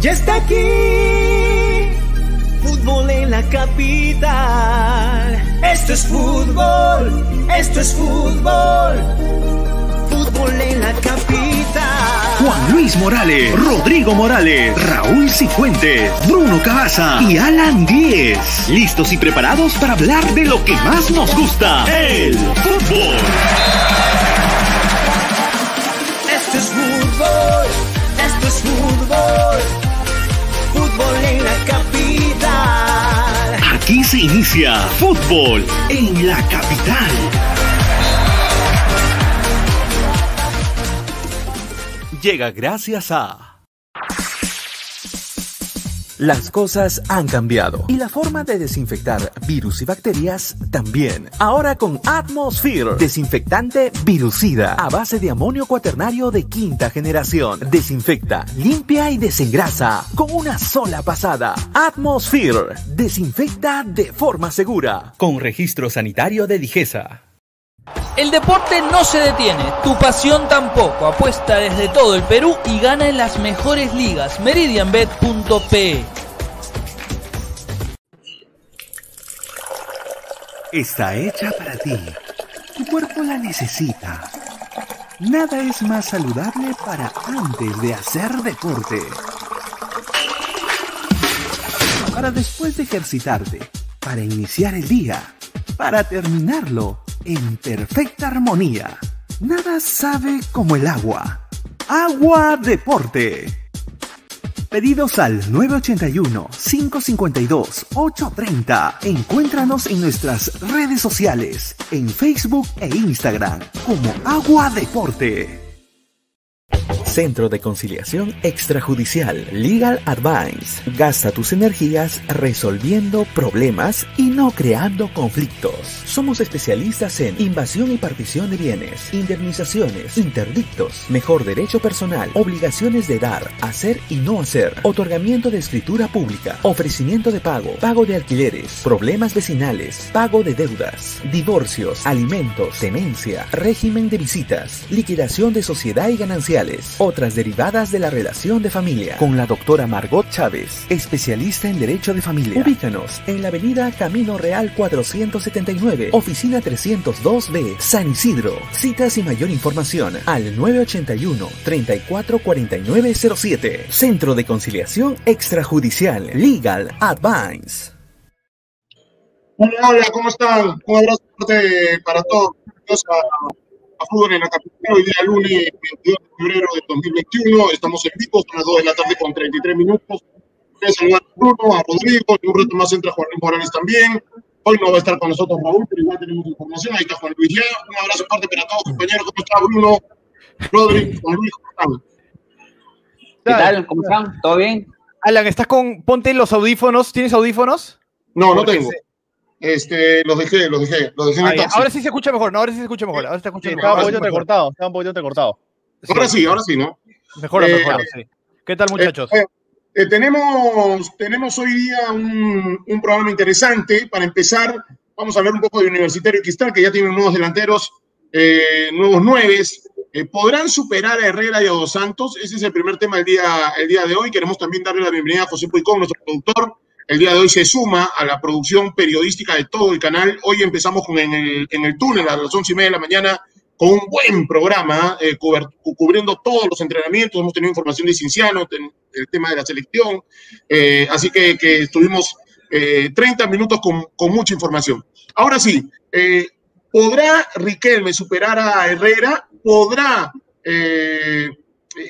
Ya está aquí, fútbol en la capital. Esto es fútbol, esto es fútbol, fútbol en la capital. Juan Luis Morales, Rodrigo Morales, Raúl Cifuentes, Bruno Cabaza y Alan Díez. Listos y preparados para hablar de lo que más nos gusta, el fútbol. Esto es fútbol, esto es fútbol, fútbol en la capital. Aquí se inicia fútbol en la capital. Llega gracias a... Las cosas han cambiado y la forma de desinfectar virus y bacterias también. Ahora con Atmosphere, desinfectante virucida a base de amonio cuaternario de quinta generación. Desinfecta, limpia y desengrasa con una sola pasada. Atmosphere, desinfecta de forma segura. Con registro sanitario de Digesa. El deporte no se detiene, tu pasión tampoco. Apuesta desde todo el Perú y gana en las mejores ligas. Meridianbet.pe Está hecha para ti. Tu cuerpo la necesita. Nada es más saludable para antes de hacer deporte. Para después de ejercitarte. Para iniciar el día. Para terminarlo en perfecta armonía. Nada sabe como el agua. Agua Deporte. Pedidos al 981-552-830. Encuéntranos en nuestras redes sociales, en Facebook e Instagram, como Agua Deporte. Centro de Conciliación Extrajudicial Legal Advice. Gasta tus energías resolviendo problemas y no creando conflictos. Somos especialistas en invasión y partición de bienes, indemnizaciones, interdictos, mejor derecho personal, obligaciones de dar, hacer y no hacer, otorgamiento de escritura pública, ofrecimiento de pago, pago de alquileres, problemas vecinales, pago de deudas, divorcios, alimentos, tenencia, régimen de visitas, liquidación de sociedad y gananciales otras derivadas de la relación de familia, con la doctora Margot Chávez, especialista en Derecho de Familia. Ubícanos en la avenida Camino Real 479, oficina 302B, San Isidro. Citas y mayor información al 981-344907. Centro de Conciliación Extrajudicial, Legal Advice. Hola, hola, ¿cómo están? Un abrazo fuerte para todos. A, fútbol en la capital, hoy día lunes 22 de febrero de 2021. Estamos en vivo, son las 2 de la tarde con 33 minutos. Voy a saludar a Bruno, a Rodrigo, un rato más entra Juan Luis Morales también. Hoy no va a estar con nosotros Raúl, pero igual tenemos información. Ahí está Juan Luis ya. Un abrazo fuerte para todos, compañeros. ¿Cómo está Bruno? Rodrigo, Juan Luis, ¿cómo están? ¿Qué tal? ¿Cómo están? ¿Todo bien? Alan, estás con. Ponte los audífonos. ¿Tienes audífonos? No, no tengo. se- Este, los dejé, los dejé, los dejé en Ah, el ya. taxi. Ahora sí se escucha mejor, no, ahora sí se escucha mejor. Ahora se escucha Sí, mejor. Estaba un ahora poquito mejor. entrecortado, estaba un poquito entrecortado. Ahora sí, ahora sí, ¿no? Mejora, Eh, mejora, sí. ¿Qué tal, muchachos? Eh, eh, tenemos, tenemos hoy día un, un programa interesante. Para empezar, vamos a hablar un poco de Universitario Cristal, que ya tienen nuevos delanteros, eh, nuevos nueves. Eh, ¿Podrán superar a Herrera y a Dos Santos? Ese es el primer tema del día, el día de hoy. Queremos también darle la bienvenida a José Puicón, nuestro productor. El día de hoy se suma a la producción periodística de todo el canal. Hoy empezamos en el, en el túnel a las once y media de la mañana con un buen programa, eh, cubriendo todos los entrenamientos. Hemos tenido información de Cinciano, el tema de la selección. Eh, así que, que estuvimos eh, 30 minutos con, con mucha información. Ahora sí, eh, ¿podrá Riquelme superar a Herrera? ¿Podrá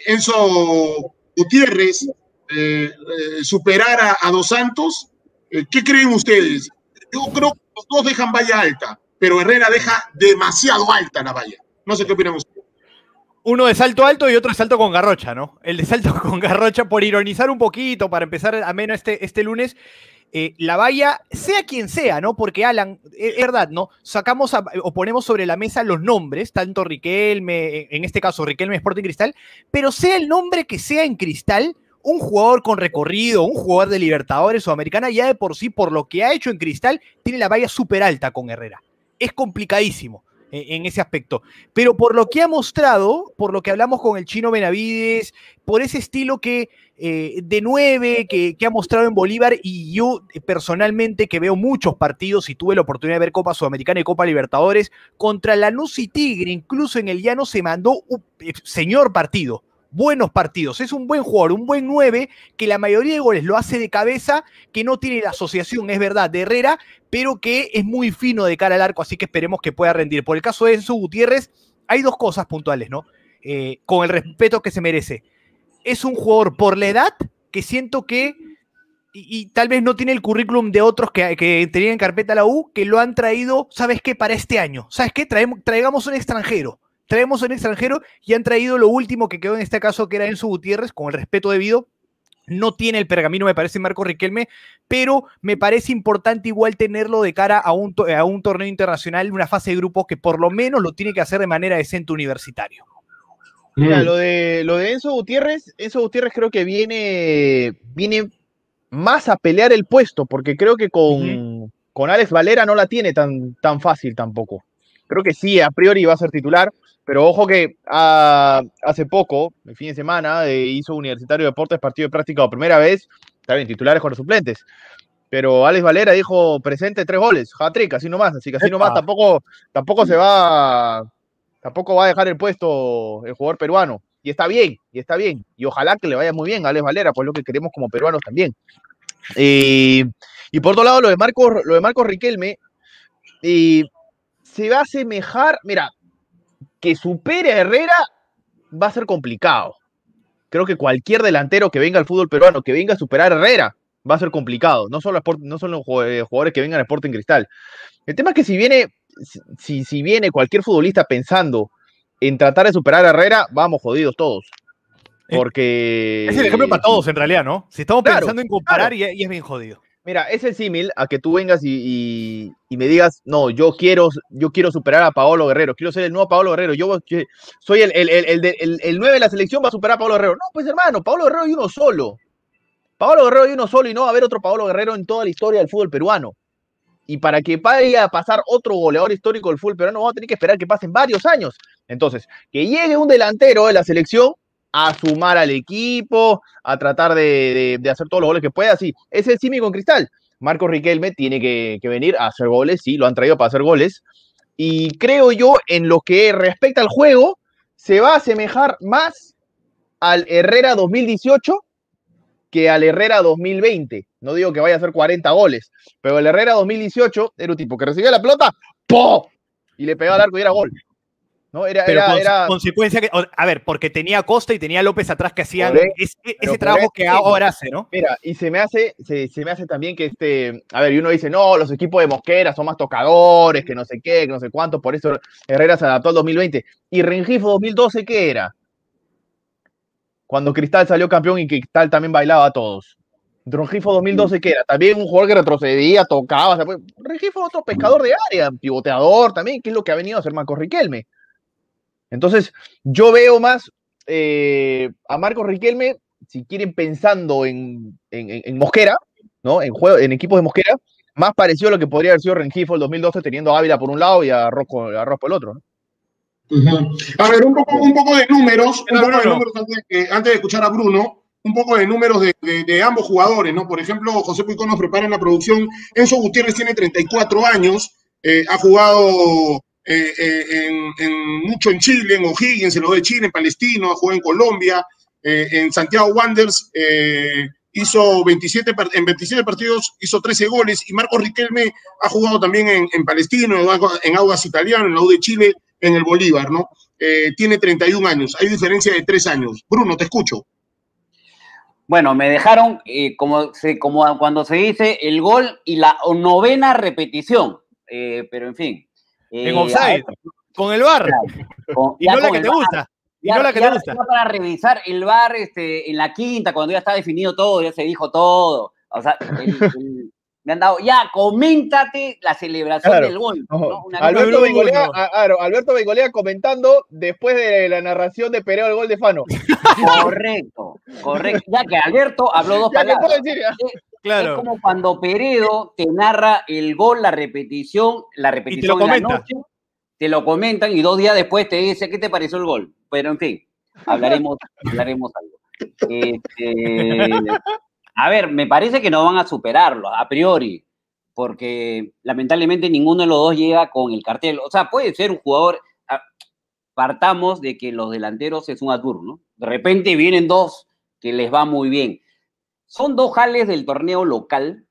Enzo Gutiérrez eh, eh, superar a, Dos Santos? Eh, ¿Qué creen ustedes? Yo creo que los dos dejan valla alta, pero Herrera deja demasiado alta la valla. No sé qué opinan ustedes. Uno de salto alto y otro de salto con garrocha, ¿no? El de salto con garrocha, por ironizar un poquito, para empezar ameno este, este lunes, la valla, sea quien sea, ¿no? Porque Alan, es verdad, ¿no? Sacamos o ponemos sobre la mesa los nombres, tanto Riquelme, en este caso Riquelme Sporting Cristal, pero sea el nombre que sea en Cristal, un jugador con recorrido, un jugador de Libertadores o Americana, ya de por sí, por lo que ha hecho en Cristal, tiene la valla súper alta con Herrera. Es complicadísimo. en ese aspecto. Pero por lo que ha mostrado, por lo que hablamos con el chino Benavides, por ese estilo que eh, de nueve que, que ha mostrado en Bolívar, y yo personalmente que veo muchos partidos y tuve la oportunidad de ver Copa Sudamericana y Copa Libertadores, contra Lanús y Tigre, incluso en el llano se mandó un eh, señor partido. Buenos partidos, es un buen jugador, un buen 9 que la mayoría de goles lo hace de cabeza, que no tiene la asociación, es verdad, de Herrera, pero que es muy fino de cara al arco, así que esperemos que pueda rendir. Por el caso de Enzo Gutiérrez, hay dos cosas puntuales, ¿no? Eh, con el respeto que se merece. Es un jugador por la edad que siento que, y, tal vez no tiene el currículum de otros que, que tenían en carpeta la U, que lo han traído, ¿sabes qué? Para este año. ¿Sabes qué? Traemos, traigamos un extranjero. Traemos un extranjero y han traído lo último que quedó en este caso, que era Enzo Gutiérrez, con el respeto debido, no tiene el pergamino, me parece, Marco Riquelme, pero me parece importante igual tenerlo de cara a un, to- a un torneo internacional, una fase de grupos que por lo menos lo tiene que hacer de manera decente universitario. Mira, lo de, lo de Enzo Gutiérrez, Enzo Gutiérrez creo que viene, viene más a pelear el puesto, porque creo que con, con Alex Valera no la tiene tan, tan fácil tampoco. Creo que sí, a priori va a ser titular, pero ojo que ah, hace poco, el fin de semana, eh, hizo Universitario de Deportes partido de práctica por primera vez, está bien, titulares con los suplentes. Pero Alex Valera dijo presente tres goles, hat-trick, así nomás, así que así nomás tampoco, tampoco se va, tampoco va a dejar el puesto el jugador peruano. Y está bien, y está bien. Y ojalá que le vaya muy bien a Alex Valera, pues lo que queremos como peruanos también. Eh, y por otro lado, lo de Marcos, lo de Marcos Riquelme, eh, se va a asemejar, mira, que supere a Herrera va a ser complicado. Creo que cualquier delantero que venga al fútbol peruano, que venga a superar a Herrera, va a ser complicado. No solo, no solo jue- eh, jugadores que vengan a Sporting Cristal. El tema es que si viene, si- si, viene cualquier futbolista pensando en tratar de superar a Herrera, vamos jodidos todos. Porque. Es el ejemplo para todos, en realidad, ¿no? Si estamos Claro, pensando en comparar claro. y es bien jodido. Mira, es el símil a que tú vengas y, me digas, no, yo quiero, yo quiero superar a Paolo Guerrero, quiero ser el nuevo Paolo Guerrero, yo soy el, el- el 9 de la selección, va a superar a Paolo Guerrero. No, pues hermano, Paolo Guerrero hay uno solo. Paolo Guerrero hay uno solo y no va a haber otro Paolo Guerrero en toda la historia del fútbol peruano. Y para que vaya a pasar otro goleador histórico del fútbol peruano, vamos a tener que esperar que pasen varios años. Entonces, que llegue un delantero de la selección a sumar al equipo, a tratar de, hacer todos los goles que pueda, sí. Es el símil con Cristal. Marcos Riquelme tiene que, que venir a hacer goles, sí, lo han traído para hacer goles. Y creo yo, en lo que respecta al juego, se va a asemejar más al Herrera 2018 que al Herrera 2020. No digo que vaya a hacer 40 goles, pero el Herrera 2018 era un tipo que recibía la pelota, ¡po! Y le pegaba al arco y era gol. ¿No? Era, Pero era, con- era- consecuencia que, a ver, porque tenía Costa y tenía López atrás que hacían ese, trabajo que ahora hace, ¿no? Mira, y se me hace, se, se me hace también que este, a ver, y uno dice, no, los equipos de Mosquera son más tocadores, que no sé qué, que no sé cuánto, por eso Herrera se adaptó al 2020. ¿Y Rengifo 2012 qué era? Cuando Cristal salió campeón y Cristal también bailaba a todos. Rengifo 2012 qué era? También un jugador que retrocedía, tocaba, o sea, pues, Rengifo otro pescador de área, pivoteador también, que es lo que ha venido a hacer Marcos Riquelme. Entonces, yo veo más eh, a Marcos Riquelme, si quieren pensando en, en- en- Mosquera, ¿no? En, juego, en equipos de Mosquera, más parecido a lo que podría haber sido Rengifo el 2012, teniendo a Ávila por un lado y a Rosco, a Rosco el otro. ¿no? A ver, un poco, un poco de números, un poco de números antes, de que- antes de escuchar a Bruno, un poco de números de, de- de ambos jugadores, ¿no? Por ejemplo, José Puicón nos prepara en la producción. Enzo Gutiérrez tiene 34 años, eh, ha jugado eh, eh, en, mucho en Chile, en O'Higgins, en lo de Chile, en Palestino, jugado en Colombia, eh, en Santiago Wanderers, hizo 27, par- en 27 partidos, hizo 13 goles, y Marcos Riquelme ha jugado también en, en Palestino, en, en Audas Italiano, en la U de Chile, en el Bolívar, ¿no? Tiene 31 años, hay diferencia de 3 años. Bruno, te escucho. Bueno, me dejaron, como, se, como cuando se dice, el gol y la novena repetición. Pero en fin. Eh, En offside, con el bar. con- Y no la que te gusta. Y ya- no la que ya- te gusta. para revisar el bar este, en la quinta, cuando ya está definido todo, ya se dijo todo. O sea, el- el- me han dado, ya, coméntate la celebración Claro. del gol. Ojo, ¿no? Una Alberto, cosa- Bengolea, a- claro, Alberto Bengolea comentando después de la narración de Pereo el gol de Fano. Correcto, correcto. Ya que Alberto habló dos Ya palabras. decir, Es como cuando Peredo te narra el gol, la repetición, la repetición en la noche, te lo comentan y dos días después te dice, ¿qué te pareció el gol? Pero en fin, hablaremos, hablaremos algo. Este, a ver, me parece que no van a superarlo, a priori, porque lamentablemente ninguno de los dos llega con el cartel. O sea, puede ser un jugador, partamos de que los delanteros es un atur, ¿no? De repente vienen dos que les va muy bien. Son dos jales del torneo local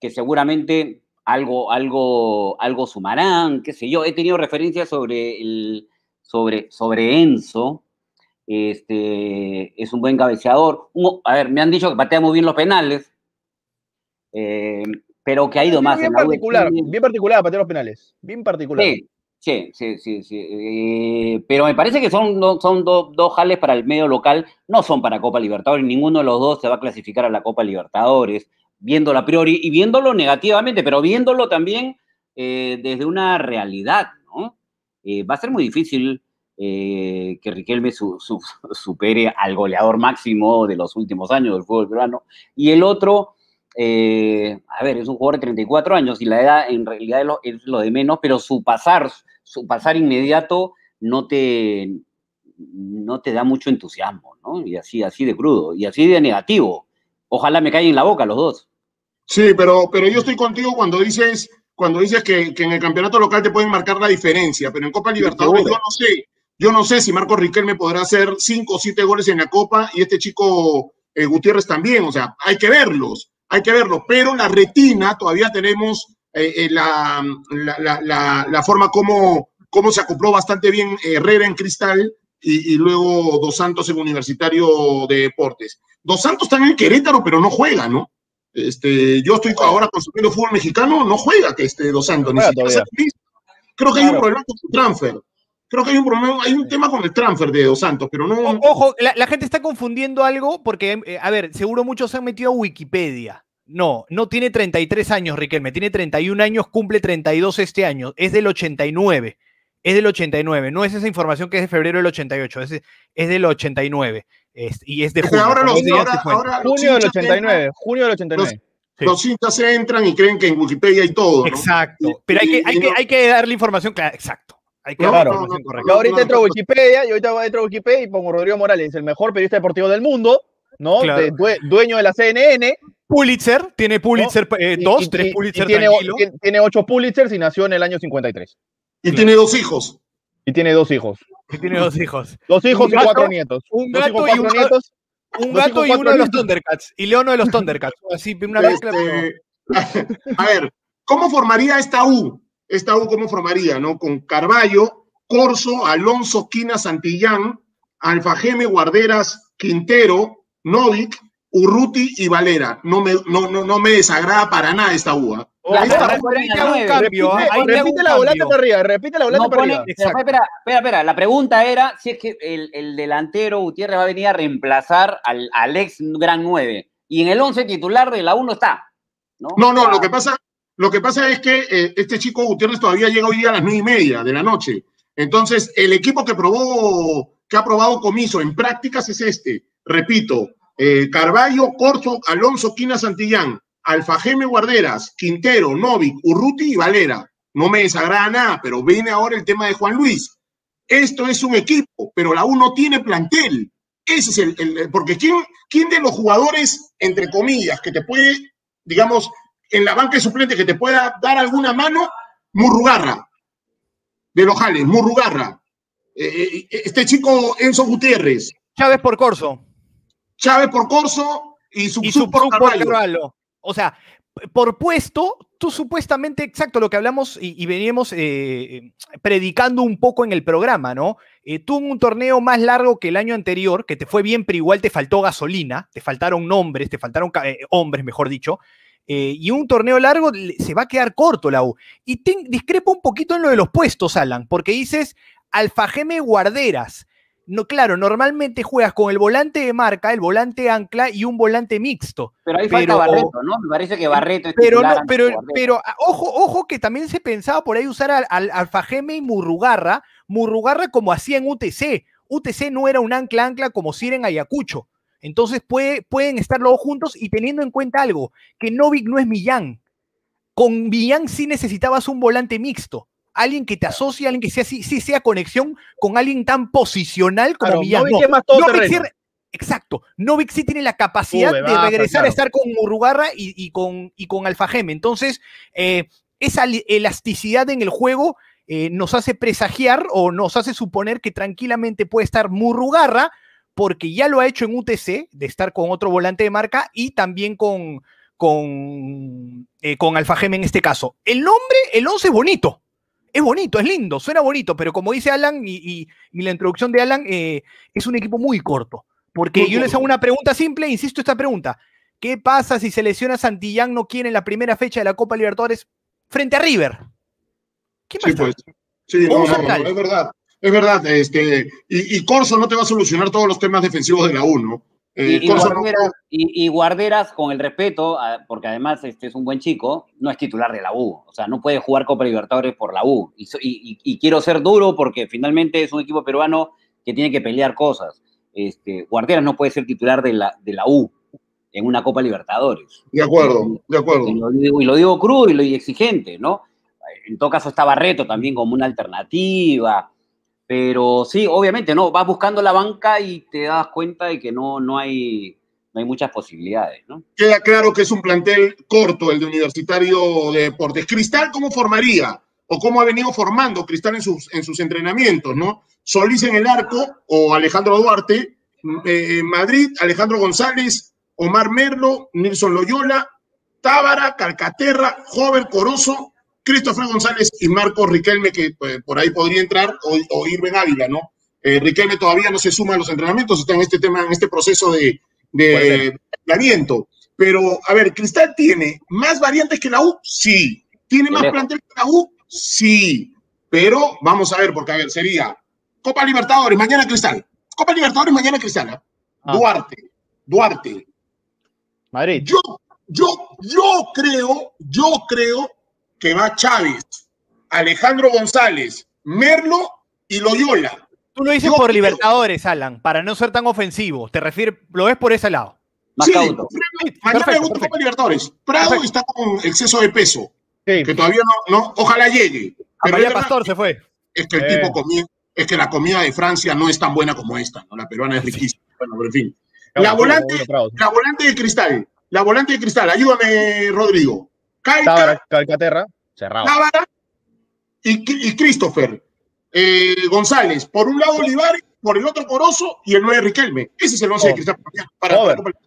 que seguramente algo, algo, algo sumarán, qué sé yo. He tenido referencias sobre, el, sobre, sobre Enzo, este, es un buen cabeceador. Un- a ver, me han dicho que patea muy bien los penales, eh, pero que ha ido más. Bien en la particular, bien particular patear los penales. Bien particular. Sí, sí, sí, sí, sí. Eh, pero me parece que son, do- son do- dos jales para el medio local, no son para Copa Libertadores, ninguno de los dos se va a clasificar a la Copa Libertadores, viéndolo a priori y viéndolo negativamente, pero viéndolo también eh, desde una realidad, ¿no? Eh, va a ser muy difícil que Riquelme su- supere al goleador máximo de los últimos años del fútbol peruano. Y el otro, eh, a ver, es un jugador de 34 años y la edad en realidad es lo, es lo de menos, pero su pasar, su pasar inmediato no te, no te da mucho entusiasmo, ¿no? Y así, así de crudo, y así de negativo. Ojalá me caigan en la boca los dos. Sí, pero, pero yo estoy contigo cuando dices, cuando dices que, que en el campeonato local te pueden marcar la diferencia, pero en Copa Libertadores yo no sé, yo no sé si Marco Riquelme podrá hacer cinco o siete goles en la Copa y este chico eh, Gutiérrez también, o sea, hay que verlos, hay que verlos, pero la retina todavía tenemos eh, eh, la, la, la, forma como, como se acopló bastante bien Herrera en Cristal y, y luego Dos Santos en Universitario de Deportes. Dos Santos está en el Querétaro, pero no juega, ¿no? Este, yo estoy ahora consumiendo fútbol mexicano, no juega que este Dos Santos, No ni siquiera. Creo que hay un problema con su transfer. Creo que hay un problema, hay un tema con el transfer de Dos Santos, pero no. O- Ojo, la, la gente está confundiendo algo porque, eh, a ver, seguro muchos se han metido a Wikipedia. No, no tiene 33 años, Riquelme, tiene 31 años, cumple 32 este año, es del 89, es del 89, no es esa información que es de febrero del 88, es, es del 89 es- y es de junio. ahora los, ahora, se ahora los Junio del hinchas 89, junio del 89. Sí. Los hinchas entran y creen que en Wikipedia hay todo. ¿no? Exacto, pero hay que, hay, que, hay que darle información clara, exacto. Hay que No, no, no. Yo ahorita entro a Wikipedia, y ahorita entro a Wikipedia y pongo Rodrigo Morales, el mejor periodista deportivo del mundo, ¿no? Claro. De- due- dueño de la CNN. Pulitzer, tiene Pulitzer eh, y- dos, y- tres y- Pulitzer y tiene, tranquilo. tiene- ocho Pulitzers y nació en el año 53. Y tiene dos hijos. Y tiene dos hijos. que tiene dos hijos. Dos hijos y gato, cuatro nietos. un gato hijos, y cuatro un- nietos. Un Dos gato hijos, y uno de los. Thundercats. Y León de los Thundercats. Así, una mezcla. pero- Este, a ver, ¿cómo formaría esta U? Esta U, ¿cómo formaría? ¿No? Con Carballo, Corso, Alonso, Quina, Santillán, Alfajeme, Guarderas, Quintero, Novik, Urruti y Valera. No me, no, no, no me desagrada para nada esta U. ¿ah? Ahí Repite, hago un cambio. Repite, ahí te hago repite un la volante para arriba, repite la volante No para pone- arriba. espera, espera, espera, la pregunta era si es que el, el delantero Gutiérrez va a venir a reemplazar al, al ex gran 9. Y en el 11 titular de la 1 está. No, No, lo que pasa, lo que pasa es que eh, este chico Gutiérrez todavía llega hoy día a las nueve y media de la noche. Entonces, el equipo que probó, que ha probado comiso en prácticas es este. Repito, eh, Carballo, Corso, Alonso, Quina, Santillán, Alfajeme, Guarderas, Quintero, Novik, Urruti y Valera. No me desagrada nada, pero viene ahora el tema de Juan Luis. Esto es un equipo, pero la U no tiene plantel. Ese es el, el- porque ¿quién, ¿quién de los jugadores, entre comillas, que te puede, digamos, en la banca de suplente, que te pueda dar alguna mano? Murrugarra, de los Jales, Murrugarra. Eh, eh, este chico Enzo Gutiérrez, Chávez por Corso. Chávez por Corso y su, Y su por por Carvalho. Carvalho. O sea, por puesto, tú supuestamente, exacto lo que hablamos y, y veníamos eh, predicando un poco en el programa, ¿no? Eh, tú en un torneo más largo que el año anterior, que te fue bien, pero igual te faltó gasolina, te faltaron nombres, te faltaron eh, hombres, mejor dicho. Eh, y un torneo largo se va a quedar corto la U. Y ten- discrepo un poquito en lo de los puestos, Alan, porque dices Alfajeme Guarderas. No, claro, normalmente juegas con el volante de marca, el volante ancla y un volante mixto. Pero ahí pero- falta Barreto, ¿no? Me parece que Barreto es Pero, no, pero, pero ah, ojo, ojo que también se pensaba por ahí usar al, al Alfajeme y Murrugarra, Murrugarra como hacía en UTC. UTC no era un ancla ancla como si era en Ayacucho. Entonces puede, pueden estar los dos juntos y teniendo en cuenta algo, que Novik no es Millán. Con Millán sí necesitabas un volante mixto. alguien que te asocie, alguien que sea sí, sí sea conexión con alguien tan posicional como Claro, Millán. Novik No, es más Novik todoterreno. sí- exacto. Novik sí tiene la capacidad de regresar claro. a estar con Murugarra y, y con, y con Alfajeme. Entonces, eh, esa elasticidad en el juego eh, nos hace presagiar o nos hace suponer que tranquilamente puede estar Murrugarra, porque ya lo ha hecho en UTC, de estar con otro volante de marca y también con, con, eh, con Alfajeme en este caso. El nombre, el 11 es bonito. Es bonito, es lindo, suena bonito, pero como dice Alan y, y- y la introducción de Alan, eh, es un equipo muy corto. Porque Muy yo les hago una pregunta simple, insisto esta pregunta. ¿Qué pasa si se lesiona Santillán no quiere en la primera fecha de la Copa Libertadores frente a River? ¿Qué Sí, más da? pues. Sí, no, no, es verdad. Es verdad, este, y, y Corso no te va a solucionar todos los temas defensivos de la U, ¿no? Eh, Y, y Corso no- Guarderas, y- y Guarderas, con el respeto, a- porque además este es un buen chico, no es titular de la U. O sea, no puede jugar Copa Libertadores por la U. Y, quiero ser duro porque finalmente es un equipo peruano que tiene que pelear cosas. Este, Guarderas no puede ser titular de la, de la U en una Copa Libertadores. de acuerdo, de acuerdo. Y lo digo, lo digo crudo y lo exigente, ¿no? En todo caso está Barreto también como una alternativa. Pero sí, obviamente, ¿no? Vas buscando la banca y te das cuenta de que no, no, hay, no hay muchas posibilidades, ¿no? Queda claro que es un plantel corto el de Universitario de Deportes. Cristal, ¿cómo formaría? ¿O cómo ha venido formando Cristal en sus, en sus entrenamientos, no? Solís en el arco o Alejandro Duarte. eh, en Madrid, Alejandro González, Omar Merlo, Nilson Loyola, Tábara, Calcaterra, Jover Corozo, Christopher González y Marcos Riquelme, que eh, por ahí podría entrar, o, o Irben Ávila, ¿no? Eh, Riquelme todavía no se suma a los entrenamientos, está en este tema, en este proceso de, de. Pero, a ver, Cristal tiene más variantes que la U, sí. ¿Tiene más plantel que la U? Sí. Pero vamos a ver, porque a ver, sería Copa Libertadores, mañana Cristal. Copa Libertadores, mañana Cristal. ¿ah? Ah. Duarte, Duarte. Madrid. Yo, yo, yo creo, yo creo que va Chávez, Alejandro González, Merlo y Loyola. Tú lo dices Yo por creo- Libertadores, Alan, para no ser tan ofensivo. Te refieres, lo ves por ese lado. Más Sí, cauto. mañana perfecto, perfecto. Copa Libertadores. Prado Perfecto. está con exceso de peso, Sí. que todavía no, no ojalá llegue. Pero María Pastor se fue. es que el Eh. tipo comía, es que la comida de Francia no es tan buena como esta, ¿no? La peruana es riquísima. Bueno, pero en fin. La volante, la volante de cristal, la volante de cristal, ayúdame, Rodrigo. Calca, Tábara, Calcaterra, cerrado. Tábara y, y Christopher eh, González. Por un lado Olivares, por el otro Corozo y el 9 Riquelme. Ese es el 11 de Oh. cristal para, Joven. para-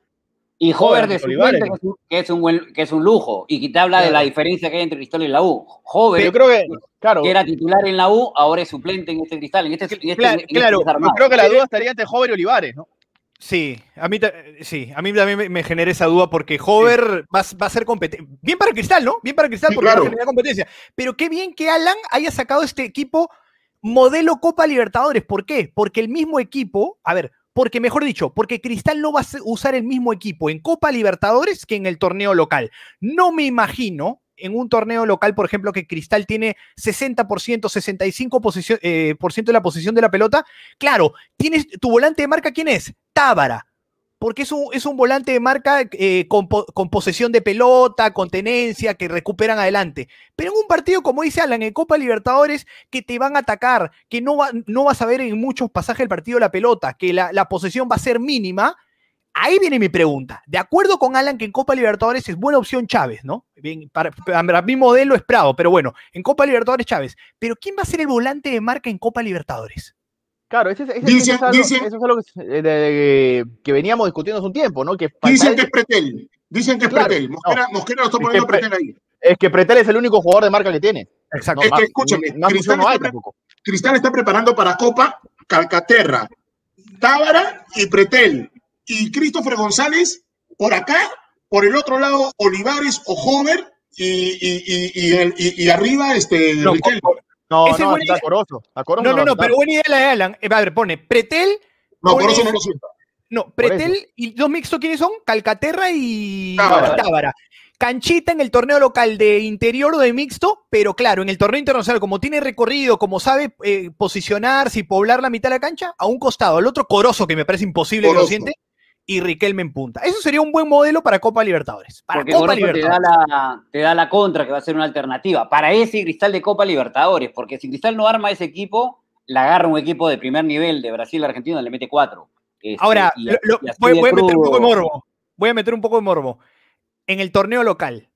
Y Jover de Joder, Olivares. suplente, que es, un, que, es un buen, que es un lujo. Y que te habla de la diferencia que hay entre Cristal y la U. Jover, Yo creo que, claro, que era titular en la U, ahora es suplente en este Cristal. En este, en este- Claro, en este claro. yo creo que la duda estaría entre Jover y Olivares, ¿no? Sí, a mí, sí, a mí también me, me genera esa duda porque Hover va, a- va a ser competente. Bien para Cristal, ¿no? Bien para Cristal porque claro. va a generar competencia. Pero qué bien que Alan haya sacado este equipo modelo Copa Libertadores. ¿Por qué? Porque el mismo equipo, a ver, porque mejor dicho, porque Cristal no va a usar el mismo equipo en Copa Libertadores que en el torneo local. No me imagino en un torneo local, por ejemplo, que Cristal tiene 60%, 65% posición- eh, por ciento de la posición de la pelota. Claro, tienes tu volante de marca, ¿quién es? Tábara. Porque es un, es un volante de marca eh, con, con posesión de pelota, con tenencia, que recuperan adelante. Pero en un partido, como dice Alan, en Copa Libertadores, que te van a atacar, que no, va- no vas a ver en muchos pasajes del partido la pelota, que la, la posesión va a ser mínima, ahí viene mi pregunta. De acuerdo con Alan, que en Copa Libertadores es buena opción Chávez, ¿no? Bien, para, para mi modelo es Prado, pero bueno, en Copa Libertadores Chávez. Pero ¿quién va a ser el volante de marca en Copa Libertadores? Claro, ese, ese- Dicen- ese es algo, dicen- eso es algo que, de- de- que veníamos discutiendo hace un tiempo, ¿no? Que Dicen que es Pretel. Dicen que es Claro, Pretel. Mosquera, Mosquera lo está Es poniendo que pre- Pretel ahí. es que Pretel es el único jugador de marca que tiene. Exacto. Es que escúchame, Cristal no hay está pre-. Cristal está preparando para Copa Calcaterra, Tábara y Pretel. Y Christopher González por acá, por el otro lado Olivares o Hover y, y, y, y, el- y- y arriba este No, Riquelme. No, Ese no. Corozo. A Corozo No, no, pero buena idea la de Alan. Eh, a ver, pone Pretel. No, pone- no lo siento. No, Pretel y dos mixtos, ¿quiénes son? Calcaterra y Tábara. Tábara. Canchita en el torneo local de interior o de mixto, pero claro, en el torneo internacional, como tiene recorrido, como sabe eh, posicionarse y poblar la mitad de la cancha, a un costado, al otro Corozo, que me parece imposible que lo siente, y Riquelme en punta. Eso sería un buen modelo para Copa Libertadores. Para Porque Copa eso te da, Libertadores. la, te da la contra, que va a ser una alternativa. Para ese Cristal de Copa Libertadores, porque si Cristal no arma ese equipo, la agarra un equipo de primer nivel de Brasil Argentina, le mete cuatro. Este, Ahora, y- lo- lo- y así voy, a meter un poco de morbo. Voy a meter un poco de morbo. En el torneo local,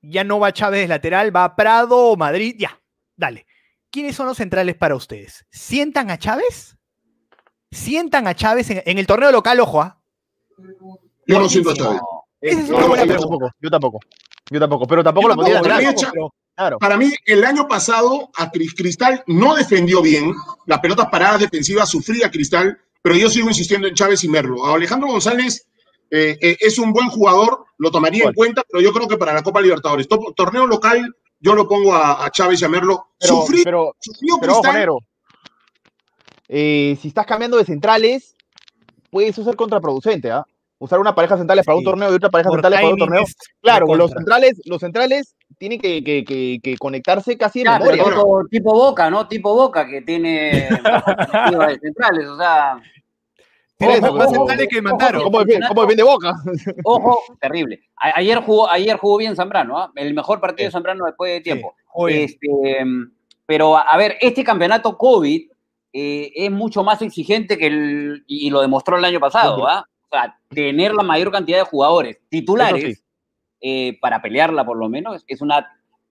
ya no va Chávez lateral, va Prado o Madrid, ya, dale. ¿Quiénes son los centrales para ustedes? ¿Sientan a Chávez? ¿Sientan a Chávez en, en el torneo local, ojo, ah? Yo no siento a Chávez. Esa es Yo una buena tampoco, yo tampoco. Yo tampoco, pero tampoco Yo lo de para mí Claro. Para mí, el año pasado a Cris- Cristal no defendió bien, las pelotas paradas defensivas sufría Cristal, pero yo sigo insistiendo en Chávez y Merlo. A Alejandro González eh, eh, es un buen jugador, lo tomaría en cuenta, pero yo creo que para la Copa Libertadores, to- torneo local, yo lo pongo a, a Chávez y a Merlo. Pero, Sufrí- pero, sufrió pero Cristal. Eh, si estás cambiando de centrales, puede eso ser contraproducente, ¿ah? Usar una pareja centrales para un Sí. torneo y otra pareja Por centrales para un timing torneo. Claro, los centrales, los centrales tienen que, que- que- que conectarse casi en pero memoria. tipo, tipo Boca, ¿no? Tipo Boca, que tiene centrales, o sea, Tiene más centrales que mandaron. ¿Cómo defiende, Boca? ojo, terrible. A- ayer jugó, ayer jugó bien Zambrano, ¿ah? el mejor partido de Zambrano después de tiempo. Este, pero, a ver, este campeonato COVID eh, es mucho más exigente que el, y lo demostró el año pasado, ¿ah? O sea, tener la mayor cantidad de jugadores titulares sí. eh, para pelearla por lo menos es, una,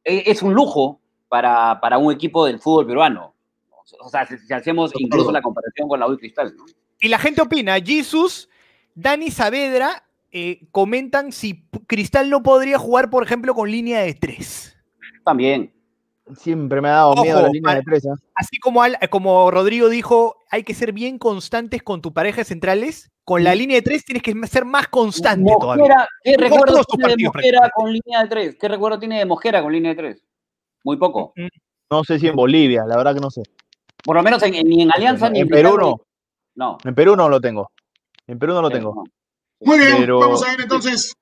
eh, es un lujo para, para un equipo del fútbol peruano. O sea, si, si hacemos incluso la comparación con la U y Cristal, ¿no? Y la gente opina, Jesus, Dani Saavedra eh, comentan si Cristal no podría jugar, por ejemplo, con línea de tres. También. Siempre me ha dado Ojo, miedo la línea de tres. ¿ah? Así como, Al- como Rodrigo dijo, hay que ser bien constantes con tu pareja de centrales. Con la línea de tres tienes que ser más constante todavía. Mosquera, ¿qué recuerdo tiene de Mosquera con línea de tres? ¿Qué recuerdo tiene de Mosquera con línea de tres? Muy poco. No sé si en Bolivia, la verdad que no sé. Por lo menos en, en- ni en Alianza ni en En Perú no. No. En Perú no lo tengo. En Perú no lo tengo. no. Muy bien, Pero- vamos a ver entonces.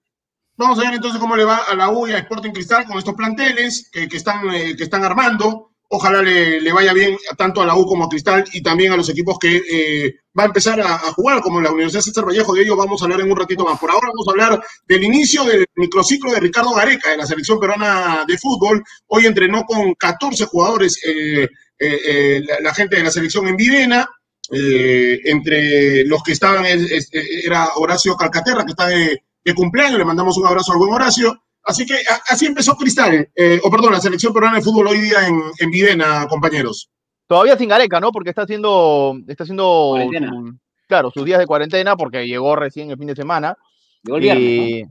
Vamos a ver entonces cómo le va a la U y a Sporting Cristal con estos planteles que, están, eh, que están armando. Ojalá le, le vaya bien tanto a la U como a Cristal y también a los equipos que eh, va a empezar a, jugar, como la Universidad César Vallejo. De ello vamos a hablar en un ratito más. Por ahora vamos a hablar del inicio del microciclo de Ricardo Gareca de la selección peruana de fútbol. Hoy entrenó con 14 jugadores eh, la, gente de la selección en Vivena. Eh, entre los que estaban es- es- era Horacio Calcaterra, que está de, de cumpleaños, le mandamos un abrazo al buen Horacio. Así que a- así empezó Cristal, eh, o perdón, la selección peruana de fútbol hoy día en, en Videna, compañeros. Todavía sin Gareca, ¿no? Porque está haciendo, está haciendo su- claro, sus días de cuarentena porque llegó recién el fin de semana. Llegó el viernes, ¿no? Eh,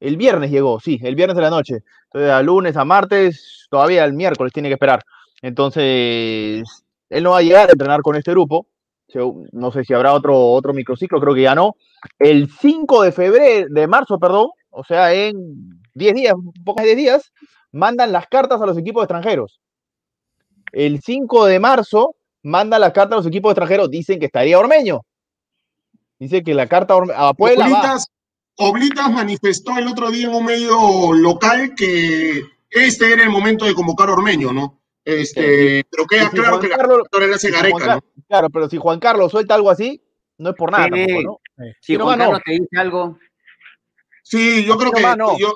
El viernes llegó, sí, el viernes de la noche. Entonces, a lunes, a martes, todavía el miércoles tiene que esperar. Entonces, él no va a llegar a entrenar con este grupo. No sé si habrá otro, otro microciclo, creo que ya no. El 5 de febrero, de marzo, perdón, o sea, en 10 días, un poco de 10 días, mandan las cartas a los equipos extranjeros. El 5 de marzo mandan las cartas a los equipos extranjeros, dicen que estaría Ormeño. Dice que la carta a Puebla. Oblitas, Oblitas manifestó el otro día en un medio local que este era el momento de convocar a Ormeño, ¿no? Este, pero queda si claro Juan que la Carlos- victoria la hace si Juan Gareca, Car- ¿no? Claro, pero si Juan Carlos suelta algo así, no es por nada Sí. tampoco, ¿no? Si Si no Juan. Carlos te dice algo, Sí, yo creo No, que yo,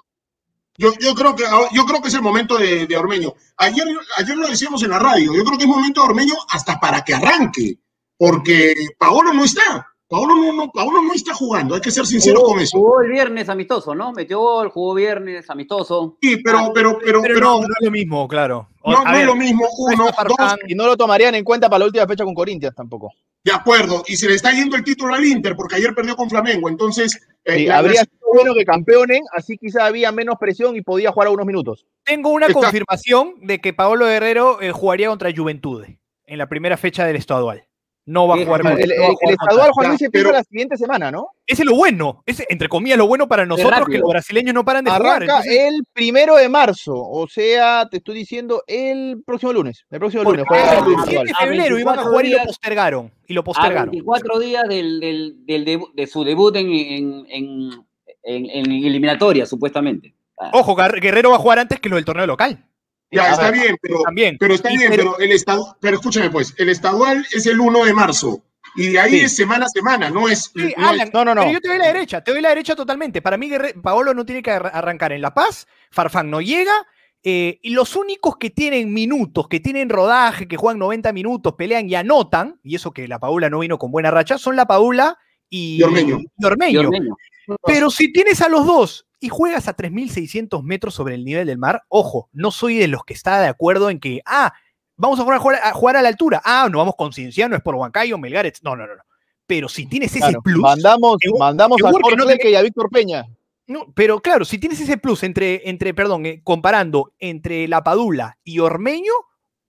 yo, yo creo que yo creo que es el momento de, de Ormeño. Ayer, ayer lo decíamos en la radio, yo creo que es momento de Ormeño hasta para que arranque, porque Paolo no está. Paolo no, no, Paolo no está jugando, hay que ser sincero jugó, con eso. jugó el viernes amistoso, ¿no? Metió gol, jugó viernes amistoso. Sí, pero, pero, pero, Pero, pero no, no es lo mismo, claro. No, a no es lo mismo, uno, dos, Y no lo tomarían en cuenta para la última fecha con Corinthians tampoco. de acuerdo, y se le está yendo el título al Inter, porque ayer perdió con Flamengo, entonces... eh, Sí, habría sido bueno que campeonen, así quizá había menos presión y podía jugar algunos minutos. Tengo una Está- confirmación de que Paolo Guerrero eh, jugaría contra Juventude en la primera fecha del estadual. No va a Sí, jugar el- El, el- a el jugar estadual, Juan Luis, empieza pero- la siguiente semana, ¿no? Ese es lo bueno, ese, entre comillas, lo bueno para nosotros que los brasileños no paran de jugar. Arranca entonces, el primero de marzo, o sea, te estoy diciendo el próximo lunes. El próximo porque lunes. juega el el 7 de A febrero iban a 24 jugar y lo días- postergaron. Y lo A postergaron. 24 días del, del, del debu- de su debut en, en, en, en- en eliminatoria, supuestamente. Ah, Ojo, Guerrero va a jugar antes que lo del torneo local. Ya está ver, bien, pero, También. pero está bien, pero- pero el estado, pero escúchame pues, el estadual es el 1 de marzo. y de ahí Sí. es semana a semana, no es. Sí, no es- no, no, no. Pero yo te doy la derecha, te doy la derecha totalmente. Para mí, Guerre- Paolo no tiene que arra- arrancar en La Paz, Farfán no llega, eh, y los únicos que tienen minutos, que tienen rodaje, que juegan 90 minutos, pelean y anotan, y eso que la Paula no vino con buena racha, son la Paula y, Y Ormeño. y Ormeño. Y Ormeño. Pero si tienes a los dos y juegas a 3.600 metros sobre el nivel del mar, ojo, no soy de los que está de acuerdo en que, ah, vamos a jugar a, jugar a, la altura. Ah, no vamos con Cienciano, es por Huancayo, Melgar, etc. no, no, no. no. Pero si tienes ese Claro, plus, mandamos, mandamos a Jorge no te- y a Víctor Peña. no, pero claro, si tienes ese plus entre, entre perdón, eh, comparando entre la Padula y Ormeño,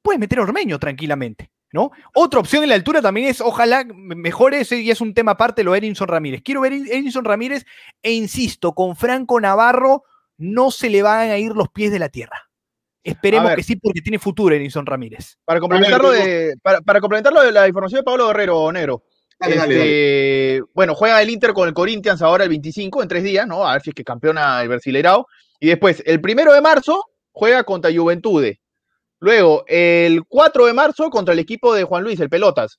puedes meter a Ormeño tranquilamente, ¿no? Otra opción en la altura también es, ojalá, me- mejore, ese y es un tema aparte, lo de Edinson Ramírez. Quiero ver Edinson Ramírez e insisto, con Franco Navarro no se le van a ir los pies de la tierra. Esperemos ver. que sí, porque tiene futuro Edinson Ramírez. Para complementarlo, de, para, para complementarlo de la información de Pablo Guerrero, Negro. Dale, dale, dale. Este, Bueno, juega el Inter con el Corinthians ahora el 25, en tres días, ¿no? A ver si es que campeona el Brasileirao. Y después, el primero de marzo, juega contra Juventude. Luego, el 4 de marzo, contra el equipo de Juan Luis, el Pelotas.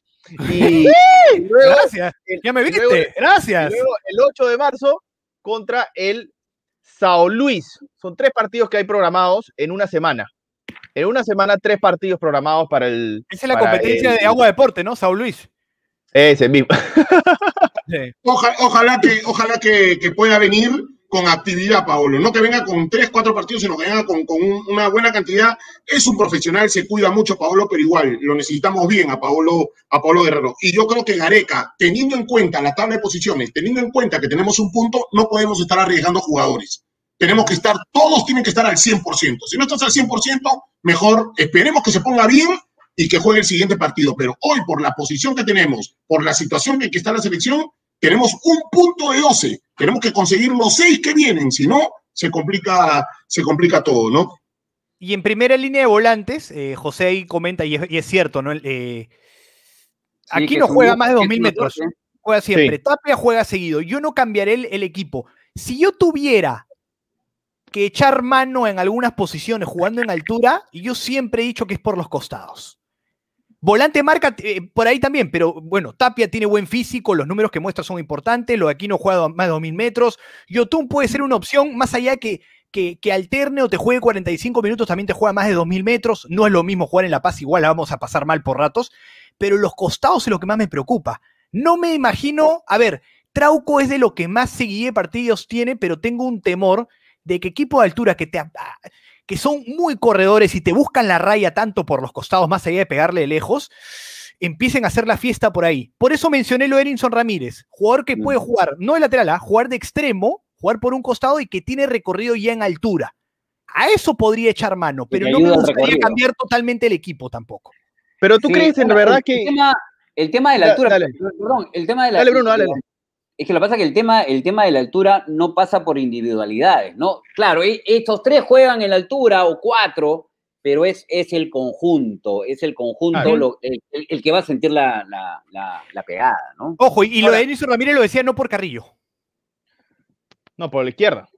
Y luego, Gracias, ya me viste, luego- y gracias. luego el 8 de marzo, contra el Sao Luis. Son tres partidos que hay programados en una semana. En una semana, tres partidos programados para el. Esa es la competencia el- de agua deporte, ¿no? Saúl Luis. Ese mismo. Sí. Oja- ojalá que, ojalá que, que pueda venir con actividad, Paolo. No que venga con tres, cuatro partidos, sino que venga con, con un- una buena cantidad. Es un profesional, se cuida mucho, Paolo, pero igual lo necesitamos bien a Paolo, a Paolo Guerrero. Y yo creo que Gareca, teniendo en cuenta la tabla de posiciones, teniendo en cuenta que tenemos un punto, no podemos estar arriesgando jugadores. Tenemos que estar, todos tienen que estar al 100%. Si no estás al 100%, mejor esperemos que se ponga bien y que juegue el siguiente partido. Pero hoy, por la posición que tenemos, por la situación en que está la selección, tenemos un punto de 12. Tenemos que conseguir los seis que vienen, si no, se complica, se complica todo, ¿no? Y en primera línea de volantes, eh, José ahí comenta, y es, y es cierto, ¿no? Eh, aquí no juega más de que 2.000 es un metros, ¿eh? juega siempre. Tapia juega seguido. Yo no cambiaré el, el equipo. Si yo tuviera que echar mano en algunas posiciones jugando en altura, yo siempre he dicho que es por los costados. Volante marca eh, por ahí también, pero bueno, Tapia tiene buen físico, los números que muestra son importantes, lo de aquí no juega más de 2.000 metros. Yotun puede ser una opción, más allá que, que, que alterne o te juegue 45 minutos, también te juega más de 2.000 metros. No es lo mismo jugar en La Paz, igual la vamos a pasar mal por ratos, pero los costados es lo que más me preocupa. No me imagino, a ver, Trauco es de lo que más de partidos tiene, pero tengo un temor de que equipo de altura que te que son muy corredores y te buscan la raya tanto por los costados, más allá de pegarle de lejos, empiecen a hacer la fiesta por ahí. Por eso mencioné lo de Erinson Ramírez, jugador que puede jugar, no de lateral, ¿ah? jugar de extremo, jugar por un costado y que tiene recorrido ya en altura. A eso podría echar mano, pero no me gustaría cambiar totalmente el equipo tampoco. Pero tú Sí, crees en verdad el- que. El tema, el tema de la altura. dale. Perdón, el tema de la Dale, Bruno, dale. Es que lo que pasa es que el tema, el tema de la altura no pasa por individualidades, ¿no? Claro, e- estos tres juegan en la altura o cuatro, pero es, es el conjunto, es el conjunto lo- el, el- el que va a sentir la, la, la, la pegada, ¿no? Ojo, y, y lo de Erinson Ramírez lo decía no por Carrillo, No, por la izquierda.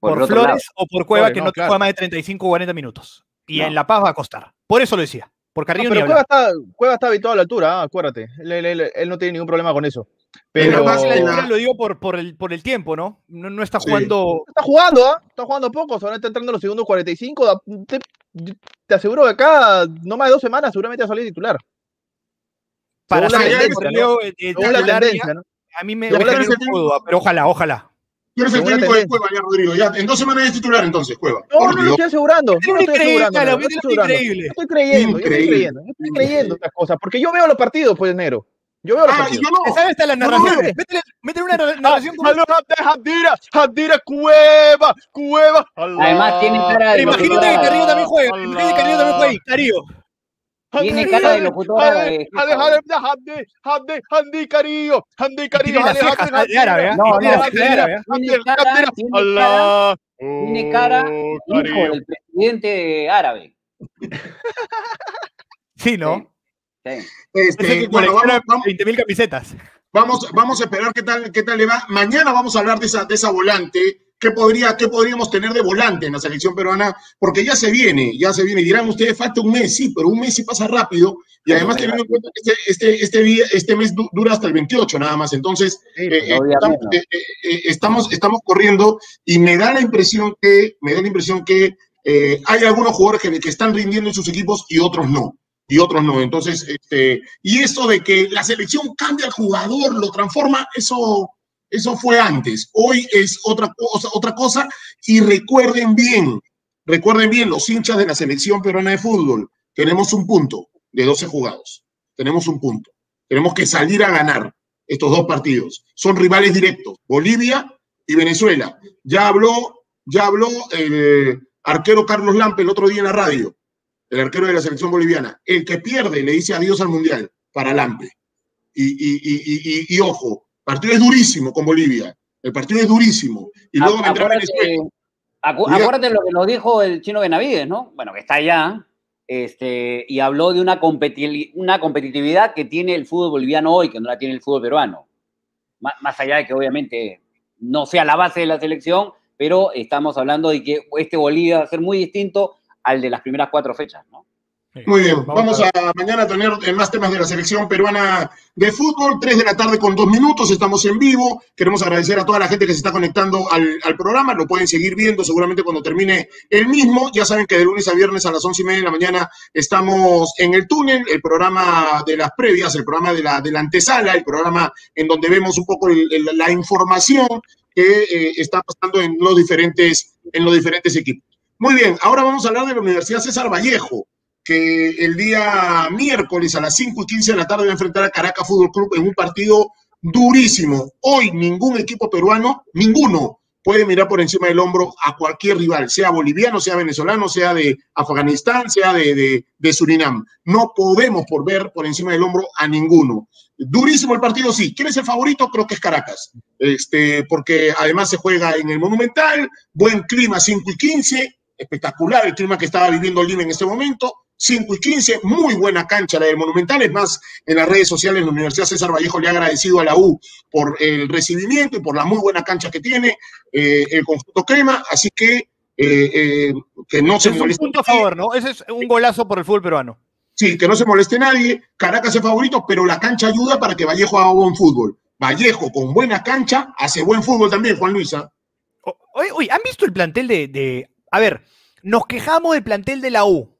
por, Flores o por Cueva, Flores, que no, no te claro. juega más de 35 o 40 minutos. Y No. en La Paz va a costar. Por eso lo decía. Por No, Carrillo pero ni Cueva está, Cueva está habituado a la altura, ah, acuérdate. Él, él- él- él no tiene ningún problema con eso. Pero más la- Ahora lo digo por, por, el, por el tiempo, ¿no? No, no está Sí. jugando. Está jugando, ¿ah? Está jugando poco, solo está entrando en los segundos 45. da- Te, te aseguro que acá, no más de dos semanas, seguramente va a salir titular. Para Según la tendencia, eh, eh, tendencia, ¿no? A mí me, me duda, pero ojalá, ojalá. Tú eres el técnico de. Cueva, ya, Rodrigo. Ya, en dos semanas es titular entonces, Cueva. No, Por no lo estoy asegurando. Yo no estoy asegurando. no estoy asegurando. estoy creyendo, yo estoy Increíble. creyendo. Yo estoy creyendo estas cosas. Porque yo veo los partidos, pues, Nero. Yo veo los Ah, partidos. yo no. ¿Sabes hasta la Yo no narración? veo. Métele, métele una narra- narración como- Aló, Jandira, Jandira, Cueva, Cueva. Además, tiene cara de imagínate que. Carrillo también juega. Imagínate que Carrillo también juega ahí. Carrillo. Tiene cara de locutora de- Jandi Carillo, Jandi Y Carillo, las ¿ah? No, no, las ¿ah? Tiene cara, Jandira, tiene cara, Allah. tiene cara hijo del presidente árabe. Sí, ¿no? Sí. Este, bueno, vamos, vamos, 20.000 camisetas. vamos, vamos a esperar qué tal, qué tal le va. Mañana vamos a hablar de esa, de esa volante qué, podría, qué podríamos tener de volante en la selección peruana, porque ya se viene, ya se viene. Dirán ustedes, falta un mes, sí, pero un mes sí pasa rápido. Y además teniendo en cuenta que este, este, este, día, este mes du- dura hasta el 28 nada más. Entonces, eh, eh, estamos, eh, eh, eh, estamos, estamos corriendo y me da la impresión que, me da la impresión que eh, hay algunos jugadores que, que están rindiendo en sus equipos y otros no. Y otros no. Entonces, este, y eso de que la selección cambia al jugador, lo transforma, eso, eso fue antes. Hoy es otra cosa, otra cosa. Y recuerden bien, recuerden bien, los hinchas de la selección peruana de fútbol, tenemos un punto de 12 jugados. Tenemos un punto. Tenemos que salir a ganar estos dos partidos. Son rivales directos, Bolivia y Venezuela. Ya habló, ya habló el arquero Carlos Lampe el otro día en la radio, el arquero de la selección boliviana. El que pierde le dice adiós al Mundial para Lampe. Y, y, y, y, y- y ojo, el partido es durísimo con Bolivia. El partido es durísimo. Y luego vendrá Venezuela. acu- acuérdate lo que nos dijo el chino Benavides, ¿no? Bueno, que está allá, este, y habló de una, competi- una competitividad que tiene el fútbol boliviano hoy, que no la tiene el fútbol peruano. Má- Más allá de que obviamente no sea la base de la selección, pero estamos hablando de que este Bolivia va a ser muy distinto al de las primeras cuatro fechas, ¿no? Muy bien, vamos a mañana a tener eh, más temas de la selección peruana de fútbol, 3 de la tarde con dos minutos, estamos en vivo, queremos agradecer a toda la gente que se está conectando al, al programa, lo pueden seguir viendo seguramente cuando termine el mismo, ya saben que de lunes a viernes a las once y media de la mañana estamos en el túnel, el programa de las previas, el programa de la, de la antesala, el programa en donde vemos un poco el- el- la información que eh, está pasando en los diferentes, en los diferentes equipos. Muy bien, ahora vamos a hablar de la Universidad César Vallejo que el día miércoles a las 5 y 15 de la tarde va a enfrentar a Caracas Fútbol Club en un partido durísimo. Hoy ningún equipo peruano, ninguno, puede mirar por encima del hombro a cualquier rival, sea boliviano, sea venezolano, sea de Afganistán, sea de, Surinam. No podemos por ver por encima del hombro a ninguno. Durísimo el partido, sí. ¿Quién es el favorito? Creo que es Caracas. Este, porque además se juega en el Monumental, buen clima, 5 y 15, espectacular el clima que estaba viviendo Lima en este momento. 5 y 15, muy buena cancha la del Monumental. Es más, en las redes sociales la Universidad César Vallejo le ha agradecido a la U por el recibimiento y por la muy buena cancha que tiene eh, el conjunto crema. Así que, eh, eh, que no se Es un moleste. punto a favor, ¿no? Ese es un golazo por el fútbol peruano. Sí, que no se moleste nadie. Caracas es favorito, pero la cancha ayuda para que Vallejo haga buen fútbol. Vallejo con buena cancha hace buen fútbol también, Juan Luisa. Oye, oye, ¿han visto el plantel de, de- A ver, nos quejamos del plantel de la U.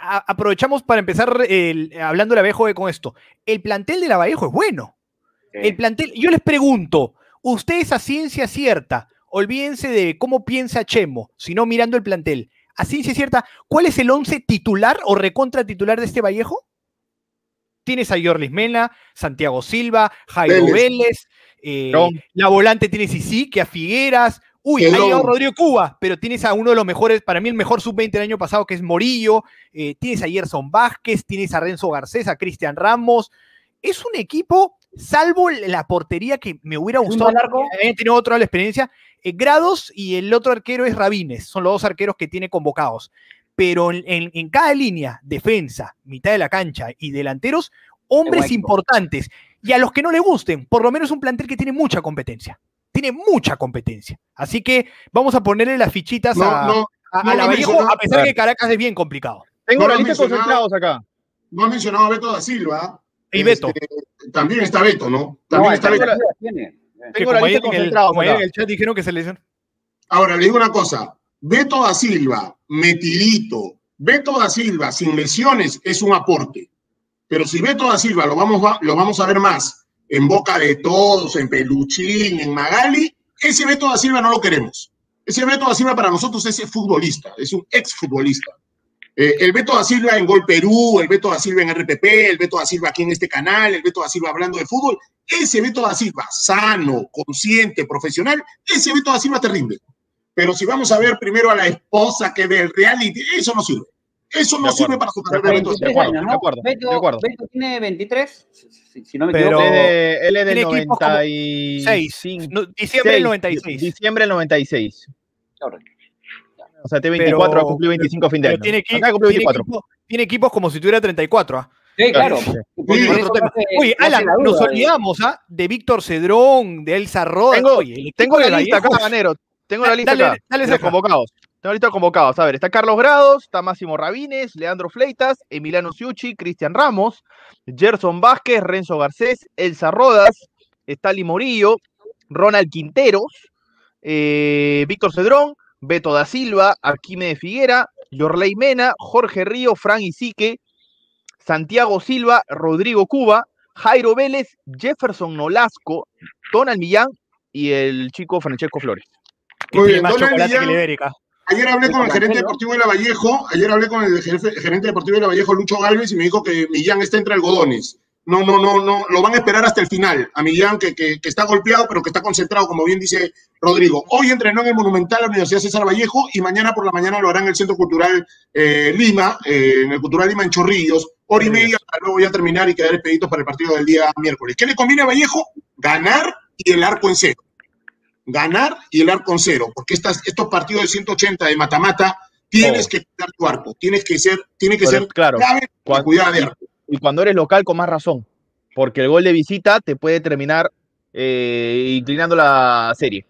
A- aprovechamos para empezar el- hablando de la Vallejo con esto. El plantel de la Vallejo es bueno. El plantel, yo les pregunto, ustedes a ciencia cierta, olvídense de cómo piensa Chemo, sino mirando el plantel. A ciencia cierta, ¿cuál es el once titular o recontra titular de este Vallejo? Tienes a Yorlis Mena, Santiago Silva, Jairo Vélez. Vélez, eh, la volante tienes que a Figueras. Uy, ha llegado Rodrigo Cuba, pero tienes a uno de los mejores, para mí el mejor sub-20 del año pasado, que es Morillo. eh, tienes a Gerson Vázquez, tienes a Renzo Garcés, a Cristian Ramos. Es un equipo, salvo la portería que me hubiera gustado. hayan tenido otra la experiencia. eh, Grados y el otro arquero es Rabines. Son los dos arqueros que tiene convocados. Pero en, en- en cada línea, defensa, mitad de la cancha y delanteros, hombres importantes. Y a los que no le gusten, por lo menos un plantel que tiene mucha competencia. Tiene mucha competencia. Así que vamos a ponerle las fichitas No, a, no, a- a no la lo Vallejo, a pesar de que Caracas es bien complicado. Tengo No la lista concentrados acá. No has mencionado a Beto da Silva. Y Beto. Este, también está Beto, ¿no? También No, está Beto. Tiene. Tengo la lista concentrados como acá. en el chat dijeron que se lesionó. Ahora, le digo una cosa. Beto da Silva, metidito. Beto da Silva, sin lesiones, es un aporte. Pero si Beto da Silva lo vamos, a- lo vamos a ver más en boca de todos, en Peluchín, en Magali, ese Beto da Silva no lo queremos. Ese Beto da Silva para nosotros es futbolista, es un exfutbolista. Eh, el Beto da Silva en Gol Perú, el Beto da Silva en RPP, el Beto da Silva aquí en este canal, el Beto da Silva hablando de fútbol, ese Beto da Silva, sano, consciente, profesional, ese Beto da Silva te rinde. Pero si vamos a ver primero a la esposa que ve el reality, eso no sirve. Eso no sirve para su carrera de Beto da 23 Silva. acuerdo, años, de acuerdo, Beto, de acuerdo. Beto tiene 23, si, si no me Pero- equivoco. Él es, de- él es del Tiene equipos como 96. Seis. No, diciembre del 96. Diciembre del 96. Correcto. O sea, T24 Pero- ha cumplido 25 fin de Pero año. tiene, equi- Acá cumplió tiene 24. equipo- tiene equipos como si tuviera 34. ¿ah? Sí, claro. Sí. Oye, Alan, la nos duda de- olvidamos ¿ah? de Víctor Cedrón, de Elsa Roda. Tengo, Oye, tengo la lista acá, Ganero. Tengo la lista Dale, acá. dale, de los convocados. Lista de convocados. A ver, está Carlos Grados, está Máximo Rabines, Leandro Fleitas, Emiliano Ciucci, Cristian Ramos, Gerson Vázquez, Renzo Garcés, Elsa Rodas, Stali Morillo, Ronald Quinteros, eh, Víctor Cedrón, Beto da Silva, Aquime de Figuera, Yorley Mena, Jorge Río, Fran Isique, Santiago Silva, Rodrigo Cuba, Jairo Vélez, Jefferson Nolasco, Donald Millán y el chico Francesco Flores. Muy bien, más Donald chocolate que Millán. Ayer hablé con el gerente deportivo de La Vallejo, ayer hablé con el gerente deportivo de La Vallejo, Lucho Galvez, y me dijo que Millán está entre algodones. No, no, no, no, lo van a esperar hasta el final. A Millán, que, que, que está golpeado, pero que está concentrado, como bien dice Rodrigo. Hoy entrenó en el Monumental la Universidad César Vallejo y mañana por la mañana lo hará en el Centro Cultural eh, Lima, eh, en el Cultural Lima en Chorrillos. Hora y media para luego ya terminar y quedar expeditos para el partido del día miércoles. ¿Qué le conviene a Vallejo? Ganar y el arco en cero ganar y el arco en cero, porque estas, estos partidos de 180 de mata-mata tienes Oh. que cuidar tu arco, tienes que ser, tiene que Pero, ser claro, clave para cuando- cuidar de arco. Y cuando eres local, con más razón. Porque el gol de visita te puede terminar eh, inclinando la serie.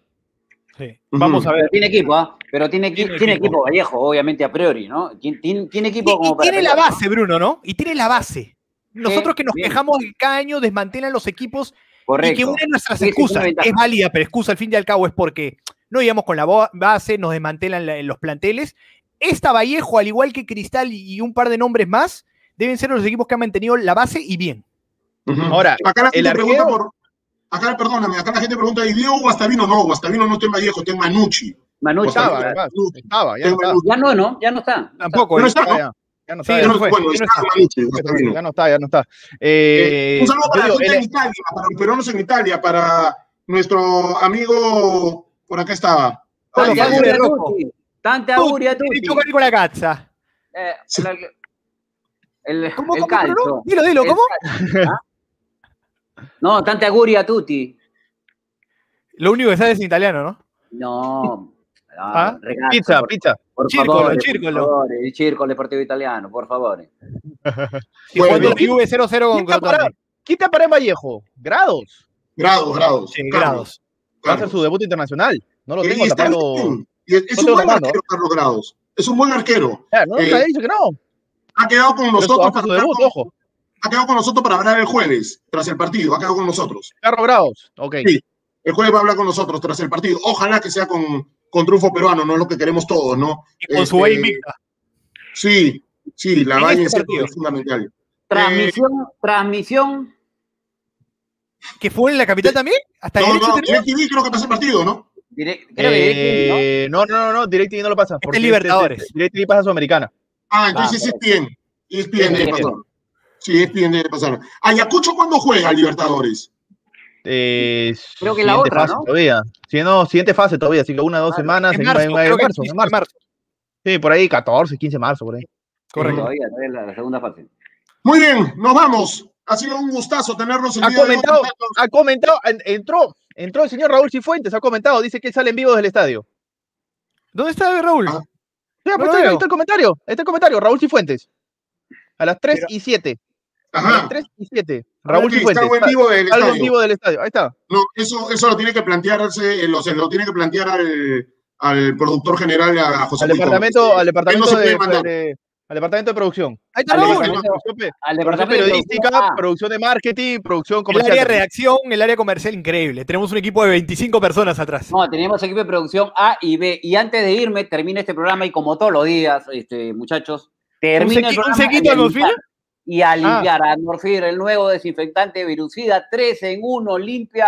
Sí. Vamos a ver. Pero tiene equipo, ¿ah? Pero tiene, Tiene tiene equipo. equipo Vallejo, obviamente a priori, ¿no? Tiene, tiene- Y, equipo y como para tiene la base, Bruno, ¿no? Y tiene la base. Nosotros que nos bien. quejamos que cada año desmantelan los equipos Correcto. y que una de nuestras sí, excusas es válida, pero excusa al fin y al cabo es porque no íbamos con la base, nos desmantelan la- los planteles. Esta Vallejo, al igual que Cristal y, y un par de nombres más, deben ser los equipos que han mantenido la base y bien. Ujú. Ahora, acá la el pregunta arquero- por. Acá, perdóname, acá la gente pregunta, ¿y Diego Guastavino? No, Guastavino no está en Vallejo, está en Manucci. Manucci, Estaba, ya. Estaba, ya no ya no, ¿no? Ya no está. Tampoco. No está, ya no está. Ya no está, ya no está. Eh, Eh, un saludo para yo la digo, gente el- en Italia, para los peruanos en Italia, para nuestro amigo, por acá estaba. Tante de a tutti. Tante auguria a tutti. Con la cazza. Eh, el, ¿Cómo, el cómo, calcio. Dilo, dilo, ¿cómo? calcio, ¿ah? No, tante auguria a tutti. Lo único que sabes es italiano, ¿no? No. ¿Ah? ragazzo, Pizza, por, pizza. por Círcolo, favore, círcolo. Por favore, il circolo deportivo italiano, por favor. Y la ¿quién- Juve 0-0 con ¿Quién está para, Crotone. ¿Quién está para Vallejo? Grados. Grados, grados. Sí, Carlos, grados. Va a hacer su debut internacional. No lo tengo y. Y es, es no un buen tapando. arquero, Carlos Grados. Es un buen arquero. Ya, no, Eh, nadie dice que no. Ha quedado con nosotros para debut, con- ojo. ha quedado con nosotros para hablar el jueves, tras el partido. Ha quedado con nosotros. Carlos Grados. Ok. Sí. El jueves va a hablar con nosotros tras el partido. Ojalá que sea con, con triunfo peruano, no es lo que queremos todos, ¿no? Y con su Este, invicta. Sí, sí, la En vaina este es partido. fundamental. Transmisión, transmisión. ¿Que fue en la capital también? ¿Hasta No, no? DirecTV creo que pasa el partido, ¿no? direct- creo que directo, ¿no? Eh, no, no, no, no, DirecTV no lo pasa. Este es Libertadores. DirecTV pasa a Sudamericana. Ah, entonces Ah, es bien. Es bien Bien, bien. pasar. Sí, es bien de pasar. Ayacucho, ¿cuándo juega Libertadores? Eh, Creo que la otra, fase ¿no? todavía. Sí, no, siguiente fase todavía, así que una, dos Ah, semanas En en, marzo, en- en creo que marzo, sí, en marzo. Sí, por ahí 14, 15 de marzo, por ahí. Correcto. Todavía, todavía la, la segunda fase. Muy bien, nos vamos. Ha sido un gustazo tenerlos el Ha día de hoy, comentado, ha comentado, en- entró, entró el señor Raúl Cifuentes, ha comentado, dice que él sale en vivo del estadio. ¿Dónde está Raúl? Ah, No pues ahí está el comentario, ahí está el comentario, Raúl Cifuentes. A las 3 Pero- y 7. Ajá. 3 y 7. Raúl Sí, Cifuentes. está en vivo del Algo en estadio. vivo del estadio. Ahí está. No, eso, eso lo tiene que plantearse, lo, se lo tiene que plantear al, al productor general, a José Al Luis departamento, al departamento no de, de- al departamento de producción. Ahí está Al Raúl. departamento- Producción, Al producción departamento de periodística, producción, ah, producción de marketing, producción El comercial. área de redacción, el área comercial, increíble. Tenemos un equipo de 25 personas atrás. No, teníamos equipo de producción A y B. Y antes de irme, termina este programa y como todos los días, este, muchachos, termina sequi- el un programa sequito a de Norfil? Y a Ah. Norfir, el nuevo desinfectante virucida, 3 en 1, limpia,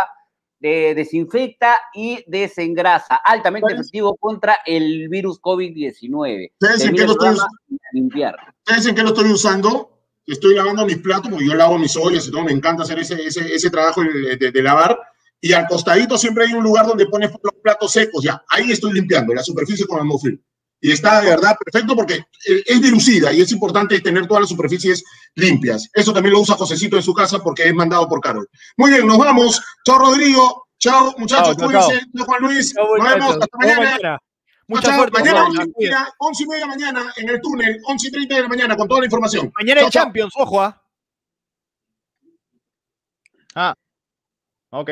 de- desinfecta y desengrasa. Altamente efectivo contra el virus COVID-19. ¿Ustedes en qué el lo estoy limpiar. ¿Ustedes en qué lo estoy usando? Estoy lavando mis platos, porque yo lavo mis ollas y todo, me encanta hacer ese, ese, ese trabajo de, de- de lavar. Y al costadito siempre hay un lugar donde pones los platos secos, ya. Ahí estoy limpiando la superficie con Amofil. Y está de verdad perfecto porque es virucida y es importante tener todas las superficies limpias. Eso también lo usa Josecito en su casa porque es mandado por Carol. Muy bien, nos vamos. Chao, Rodrigo. Chao, muchachos. Chao, chao, cuídense. Chao, Juan Luis. Nos vemos. Hasta mañana. mañana. Mucha suerte. Mañana Raúl. 11 y media, 11 y media de la mañana en el túnel, 11 y 30 de la mañana con toda la información. Mañana el. Champions, ojo, ¿ah? Ok.